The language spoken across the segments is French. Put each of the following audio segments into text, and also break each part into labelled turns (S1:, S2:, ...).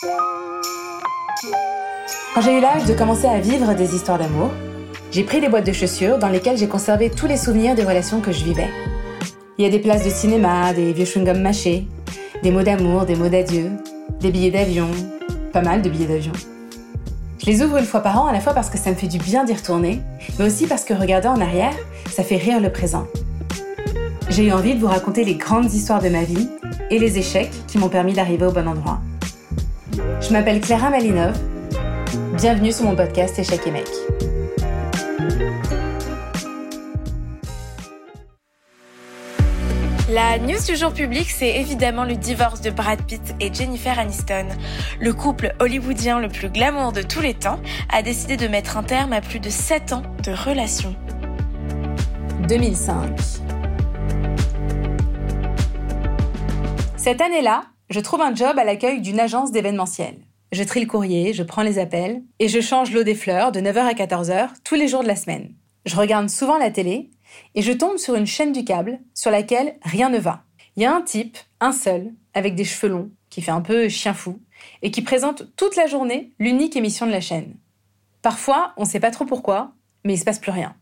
S1: Quand j'ai eu l'âge de commencer à vivre des histoires d'amour, j'ai pris des boîtes de chaussures dans lesquelles j'ai conservé tous les souvenirs des relations que je vivais. Il y a des places de cinéma, des vieux chewing-gums mâchés, des mots d'amour, des mots d'adieu, des billets d'avion, pas mal de billets d'avion. Je les ouvre une fois par an à la fois parce que ça me fait du bien d'y retourner, mais aussi parce que regarder en arrière, ça fait rire le présent. J'ai eu envie de vous raconter les grandes histoires de ma vie et les échecs qui m'ont permis d'arriver au bon endroit. Je m'appelle Clara Malinov. Bienvenue sur mon podcast Échecs et Mecs.
S2: La news du jour public, c'est évidemment le divorce de Brad Pitt et Jennifer Aniston. Le couple hollywoodien le plus glamour de tous les temps a décidé de mettre un terme à plus de 7 ans de relation.
S1: 2005. Cette année-là, je trouve un job à l'accueil d'une agence d'événementiel. Je trie le courrier, je prends les appels et je change l'eau des fleurs de 9h à 14h tous les jours de la semaine. Je regarde souvent la télé et je tombe sur une chaîne du câble sur laquelle rien ne va. Il y a un type, un seul, avec des cheveux longs, qui fait un peu chien fou, et qui présente toute la journée l'unique émission de la chaîne. Parfois, on ne sait pas trop pourquoi, mais il se passe plus rien.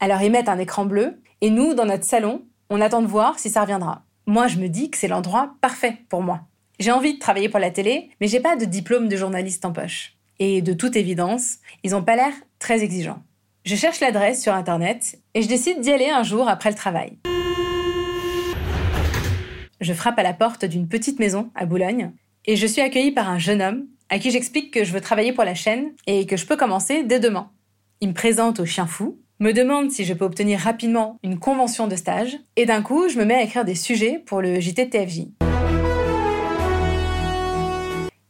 S1: Alors ils mettent un écran bleu, et nous, dans notre salon, on attend de voir si ça reviendra. Moi, je me dis que c'est l'endroit parfait pour moi. J'ai envie de travailler pour la télé, mais j'ai pas de diplôme de journaliste en poche. Et de toute évidence, ils n'ont pas l'air très exigeants. Je cherche l'adresse sur Internet et je décide d'y aller un jour après le travail. Je frappe à la porte d'une petite maison à Boulogne et je suis accueillie par un jeune homme à qui j'explique que je veux travailler pour la chaîne et que je peux commencer dès demain. Il me présente au chien fou, me demande si je peux obtenir rapidement une convention de stage et d'un coup, je me mets à écrire des sujets pour le JT TFJ.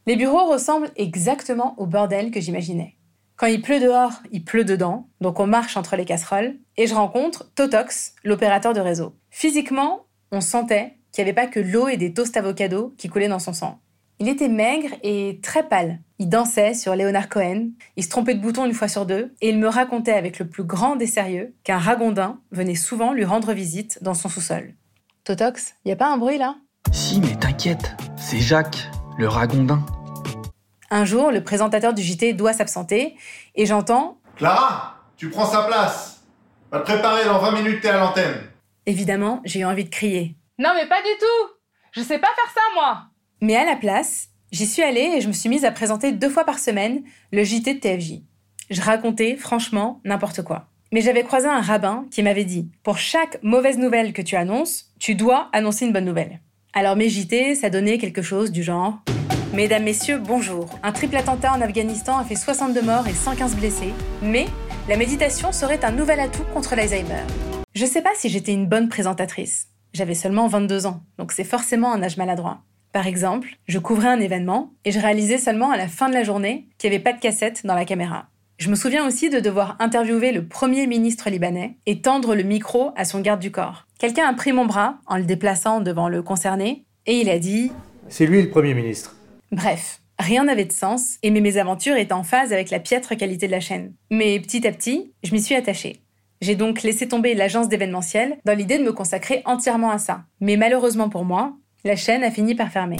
S1: Les bureaux ressemblent exactement au bordel que j'imaginais. Quand il pleut dehors, il pleut dedans, donc on marche entre les casseroles, et je rencontre Totox, l'opérateur de réseau. Physiquement, on sentait qu'il n'y avait pas que l'eau et des toasts avocado qui coulaient dans son sang. Il était maigre et très pâle. Il dansait sur Léonard Cohen, il se trompait de bouton une fois sur deux, et il me racontait avec le plus grand des sérieux qu'un ragondin venait souvent lui rendre visite dans son sous-sol. Totox, y a pas un bruit là?
S3: Si, mais t'inquiète, c'est Jacques, le ragondin.
S1: Un jour, le présentateur du JT doit s'absenter et j'entends
S4: Clara, tu prends sa place. Va te préparer, dans 20 minutes, t'es à l'antenne.
S1: Évidemment, j'ai eu envie de crier.
S5: Non, mais pas du tout Je sais pas faire ça, moi
S1: Mais à la place, j'y suis allée et je me suis mise à présenter deux fois par semaine le JT de TFJ. Je racontais, franchement, n'importe quoi. Mais j'avais croisé un rabbin qui m'avait dit Pour chaque mauvaise nouvelle que tu annonces, tu dois annoncer une bonne nouvelle. Alors mes JT, ça donnait quelque chose du genre Mesdames, Messieurs, bonjour. Un triple attentat en Afghanistan a fait 62 morts et 115 blessés, mais la méditation serait un nouvel atout contre l'Alzheimer. Je sais pas si j'étais une bonne présentatrice. J'avais seulement 22 ans, donc c'est forcément un âge maladroit. Par exemple, je couvrais un événement et je réalisais seulement à la fin de la journée qu'il n'y avait pas de cassette dans la caméra. Je me souviens aussi de devoir interviewer le premier ministre libanais et tendre le micro à son garde du corps. Quelqu'un a pris mon bras en le déplaçant devant le concerné et il a dit
S6: C'est lui le Premier ministre.
S1: Bref, rien n'avait de sens et mes mésaventures étaient en phase avec la piètre qualité de la chaîne. Mais petit à petit, je m'y suis attachée. J'ai donc laissé tomber l'agence d'événementiel dans l'idée de me consacrer entièrement à ça. Mais malheureusement pour moi, la chaîne a fini par fermer.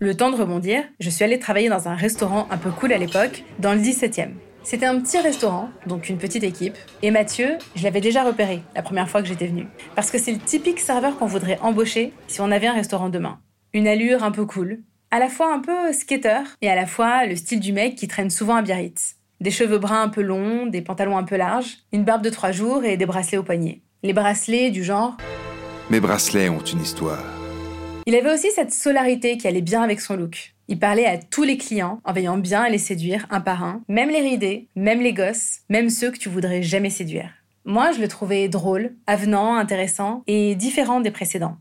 S1: Le temps de rebondir, je suis allée travailler dans un restaurant un peu cool à l'époque, dans le 17e. C'était un petit restaurant, donc une petite équipe, et Mathieu, je l'avais déjà repéré la première fois que j'étais venue. Parce que c'est le typique serveur qu'on voudrait embaucher si on avait un restaurant demain. Une allure un peu cool, à la fois un peu skater et à la fois le style du mec qui traîne souvent à Biarritz. Des cheveux bruns un peu longs, des pantalons un peu larges, une barbe de trois jours et des bracelets au poignet. Les bracelets du genre.
S7: Mes bracelets ont une histoire.
S1: Il avait aussi cette solarité qui allait bien avec son look. Il parlait à tous les clients en veillant bien à les séduire un par un, même les ridés, même les gosses, même ceux que tu voudrais jamais séduire. Moi, je le trouvais drôle, avenant, intéressant et différent des précédents.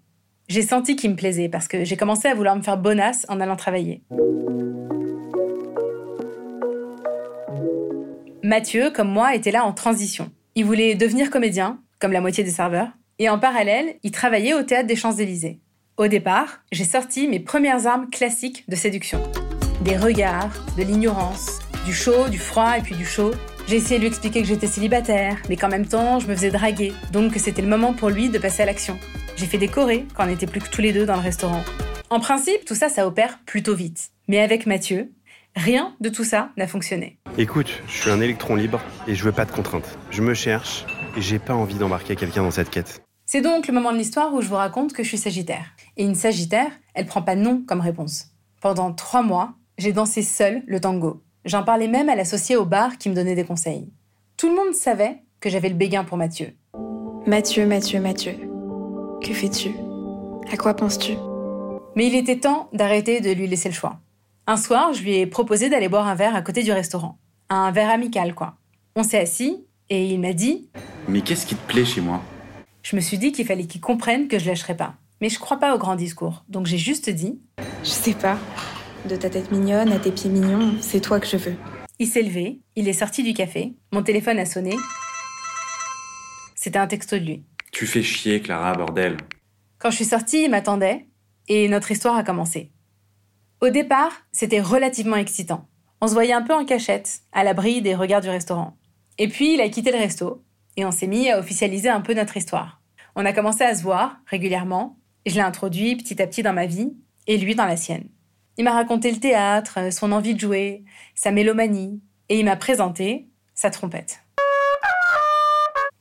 S1: J'ai senti qu'il me plaisait parce que j'ai commencé à vouloir me faire bonasse en allant travailler. Mathieu, comme moi, était là en transition. Il voulait devenir comédien, comme la moitié des serveurs, et en parallèle, il travaillait au théâtre des Champs-Élysées. Au départ, j'ai sorti mes premières armes classiques de séduction. Des regards, de l'ignorance, du chaud, du froid et puis du chaud. J'ai essayé de lui expliquer que j'étais célibataire, mais qu'en même temps, je me faisais draguer, donc que c'était le moment pour lui de passer à l'action. J'ai fait des chorés quand on n'était plus que tous les deux dans le restaurant. En principe, tout ça, ça opère plutôt vite. Mais avec Mathieu, rien de tout ça n'a fonctionné.
S8: Écoute, je suis un électron libre et je veux pas de contraintes. Je me cherche et j'ai pas envie d'embarquer quelqu'un dans cette quête.
S1: C'est donc le moment de l'histoire où je vous raconte que je suis Sagittaire. Et une Sagittaire, elle prend pas non comme réponse. Pendant trois mois, j'ai dansé seule le tango. J'en parlais même à l'associé au bar qui me donnait des conseils. Tout le monde savait que j'avais le béguin pour Mathieu.
S2: Mathieu, Mathieu, Mathieu. Que fais-tu? À quoi penses-tu?
S1: Mais il était temps d'arrêter de lui laisser le choix. Un soir, je lui ai proposé d'aller boire un verre à côté du restaurant. Un verre amical, quoi. On s'est assis et il m'a dit
S9: Mais qu'est-ce qui te plaît chez moi?
S1: Je me suis dit qu'il fallait qu'il comprenne que je lâcherais pas. Mais je crois pas au grand discours, donc j'ai juste dit
S2: Je sais pas. De ta tête mignonne à tes pieds mignons, c'est toi que je veux.
S1: Il s'est levé, il est sorti du café, mon téléphone a sonné. C'était un texto de lui.
S9: Tu fais chier, Clara, bordel.
S1: Quand je suis sortie, il m'attendait et notre histoire a commencé. Au départ, c'était relativement excitant. On se voyait un peu en cachette, à l'abri des regards du restaurant. Et puis, il a quitté le resto et on s'est mis à officialiser un peu notre histoire. On a commencé à se voir régulièrement. Je l'ai introduit petit à petit dans ma vie et lui dans la sienne. Il m'a raconté le théâtre, son envie de jouer, sa mélomanie, et il m'a présenté sa trompette.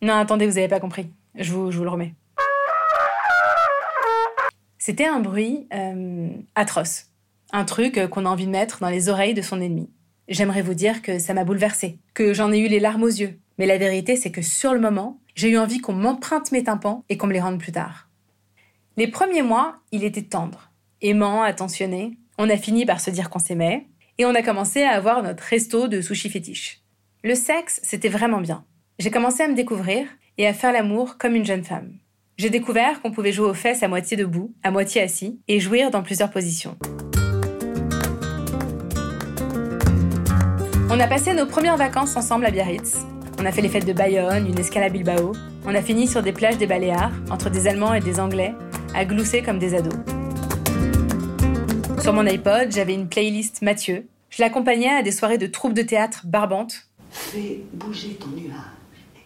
S1: Non, attendez, vous n'avez pas compris. Je vous, le remets. C'était un bruit euh, atroce. Un truc qu'on a envie de mettre dans les oreilles de son ennemi. J'aimerais vous dire que ça m'a bouleversée, que j'en ai eu les larmes aux yeux. Mais la vérité, c'est que sur le moment, j'ai eu envie qu'on m'emprunte mes tympans et qu'on me les rende plus tard. Les premiers mois, il était tendre, aimant, attentionné. On a fini par se dire qu'on s'aimait et on a commencé à avoir notre resto de sushi fétiche. Le sexe, c'était vraiment bien. J'ai commencé à me découvrir et à faire l'amour comme une jeune femme. J'ai découvert qu'on pouvait jouer aux fesses à moitié debout, à moitié assis, et jouir dans plusieurs positions. On a passé nos premières vacances ensemble à Biarritz. On a fait les fêtes de Bayonne, une escale à Bilbao. On a fini sur des plages des Baléares, entre des Allemands et des Anglais, à glousser comme des ados. Sur mon iPod, j'avais une playlist Mathieu. Je l'accompagnais à des soirées de troupes de théâtre barbantes.
S10: Fais bouger ton nuage.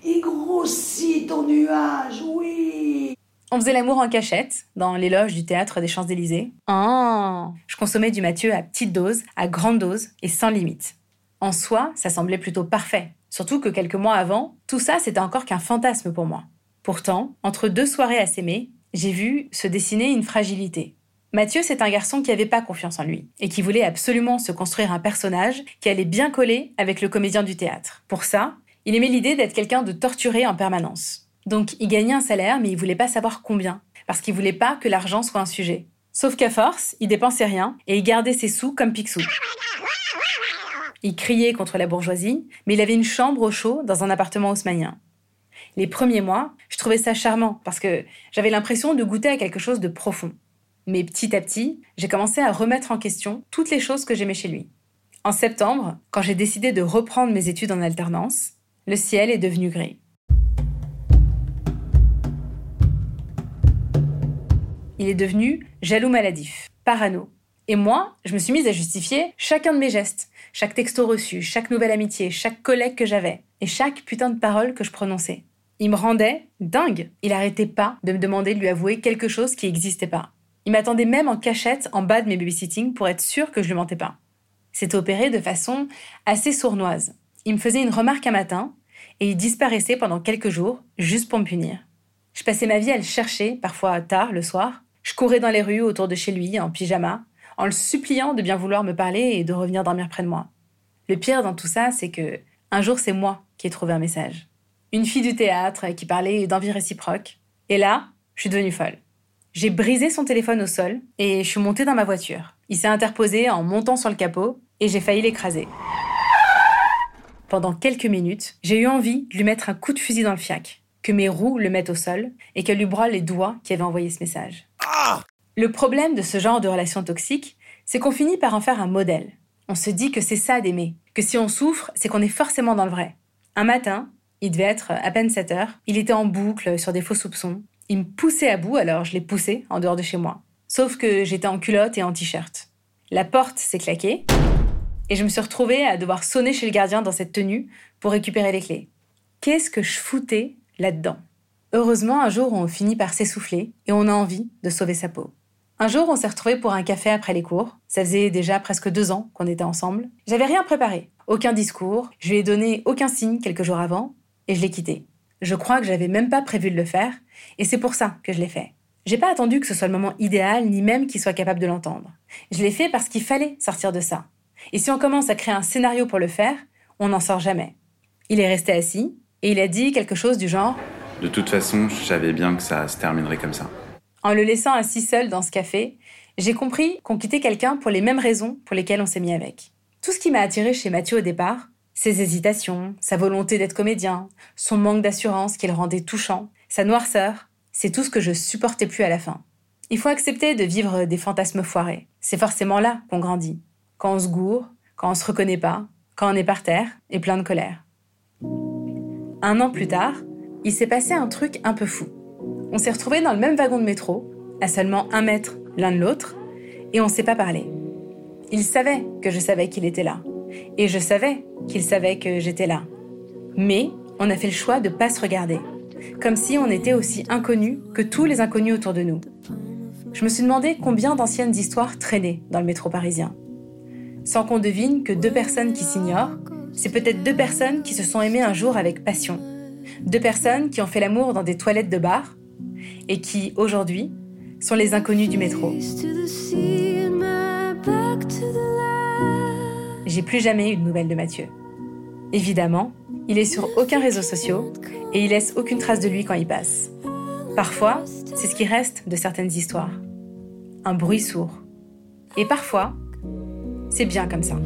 S10: Et grossis ton nuage, oui
S1: On faisait l'amour en cachette, dans les loges du théâtre des Champs-Élysées. Oh Je consommais du Mathieu à petite dose, à grande dose et sans limite. En soi, ça semblait plutôt parfait. Surtout que quelques mois avant, tout ça, c'était encore qu'un fantasme pour moi. Pourtant, entre deux soirées à s'aimer, j'ai vu se dessiner une fragilité. Mathieu, c'est un garçon qui n'avait pas confiance en lui et qui voulait absolument se construire un personnage qui allait bien coller avec le comédien du théâtre. Pour ça, il aimait l'idée d'être quelqu'un de torturé en permanence. Donc il gagnait un salaire, mais il voulait pas savoir combien, parce qu'il voulait pas que l'argent soit un sujet. Sauf qu'à force, il dépensait rien et il gardait ses sous comme Picsou. Il criait contre la bourgeoisie, mais il avait une chambre au chaud dans un appartement haussmanien. Les premiers mois, je trouvais ça charmant parce que j'avais l'impression de goûter à quelque chose de profond. Mais petit à petit, j'ai commencé à remettre en question toutes les choses que j'aimais chez lui. En septembre, quand j'ai décidé de reprendre mes études en alternance, le ciel est devenu gris. Il est devenu jaloux maladif, parano. Et moi, je me suis mise à justifier chacun de mes gestes, chaque texto reçu, chaque nouvelle amitié, chaque collègue que j'avais, et chaque putain de parole que je prononçais. Il me rendait dingue. Il arrêtait pas de me demander de lui avouer quelque chose qui n'existait pas. Il m'attendait même en cachette en bas de mes babysitting pour être sûr que je lui mentais pas. C'était opéré de façon assez sournoise. Il me faisait une remarque un matin et il disparaissait pendant quelques jours juste pour me punir. Je passais ma vie à le chercher, parfois tard le soir. Je courais dans les rues autour de chez lui en pyjama, en le suppliant de bien vouloir me parler et de revenir dormir près de moi. Le pire dans tout ça, c'est que un jour c'est moi qui ai trouvé un message. Une fille du théâtre qui parlait d'envie réciproque. Et là, je suis devenue folle. J'ai brisé son téléphone au sol et je suis montée dans ma voiture. Il s'est interposé en montant sur le capot et j'ai failli l'écraser. Pendant quelques minutes, j'ai eu envie de lui mettre un coup de fusil dans le fiac, que mes roues le mettent au sol et qu'elle lui broie les doigts qui avaient envoyé ce message. Le problème de ce genre de relation toxique, c'est qu'on finit par en faire un modèle. On se dit que c'est ça d'aimer, que si on souffre, c'est qu'on est forcément dans le vrai. Un matin, il devait être à peine 7 heures, il était en boucle sur des faux soupçons. Il me poussait à bout, alors je l'ai poussé en dehors de chez moi. Sauf que j'étais en culotte et en t-shirt. La porte s'est claquée et je me suis retrouvée à devoir sonner chez le gardien dans cette tenue pour récupérer les clés. Qu'est-ce que je foutais là-dedans? Heureusement, un jour, on finit par s'essouffler et on a envie de sauver sa peau. Un jour, on s'est retrouvés pour un café après les cours. Ça faisait déjà presque deux ans qu'on était ensemble. J'avais rien préparé, aucun discours. Je lui ai donné aucun signe quelques jours avant et je l'ai quitté. Je crois que j'avais même pas prévu de le faire et c'est pour ça que je l'ai fait. J'ai pas attendu que ce soit le moment idéal ni même qu'il soit capable de l'entendre. Je l'ai fait parce qu'il fallait sortir de ça. Et si on commence à créer un scénario pour le faire, on n'en sort jamais. Il est resté assis et il a dit quelque chose du genre
S9: De toute façon, je savais bien que ça se terminerait comme ça.
S1: En le laissant assis seul dans ce café, j'ai compris qu'on quittait quelqu'un pour les mêmes raisons pour lesquelles on s'est mis avec. Tout ce qui m'a attiré chez Mathieu au départ, ses hésitations, sa volonté d'être comédien, son manque d'assurance qui le rendait touchant, sa noirceur, c'est tout ce que je supportais plus à la fin. Il faut accepter de vivre des fantasmes foirés. C'est forcément là qu'on grandit. Quand on se gourre, quand on se reconnaît pas, quand on est par terre et plein de colère. Un an plus tard, il s'est passé un truc un peu fou. On s'est retrouvés dans le même wagon de métro, à seulement un mètre l'un de l'autre, et on s'est pas parlé. Il savait que je savais qu'il était là, et je savais qu'il savait que j'étais là. Mais on a fait le choix de pas se regarder, comme si on était aussi inconnus que tous les inconnus autour de nous. Je me suis demandé combien d'anciennes histoires traînaient dans le métro parisien. Sans qu'on devine que deux personnes qui s'ignorent, c'est peut-être deux personnes qui se sont aimées un jour avec passion. Deux personnes qui ont fait l'amour dans des toilettes de bar et qui, aujourd'hui, sont les inconnus du métro. J'ai plus jamais eu de nouvelles de Mathieu. Évidemment, il est sur aucun réseau social et il laisse aucune trace de lui quand il passe. Parfois, c'est ce qui reste de certaines histoires. Un bruit sourd. Et parfois, c'est bien comme ça.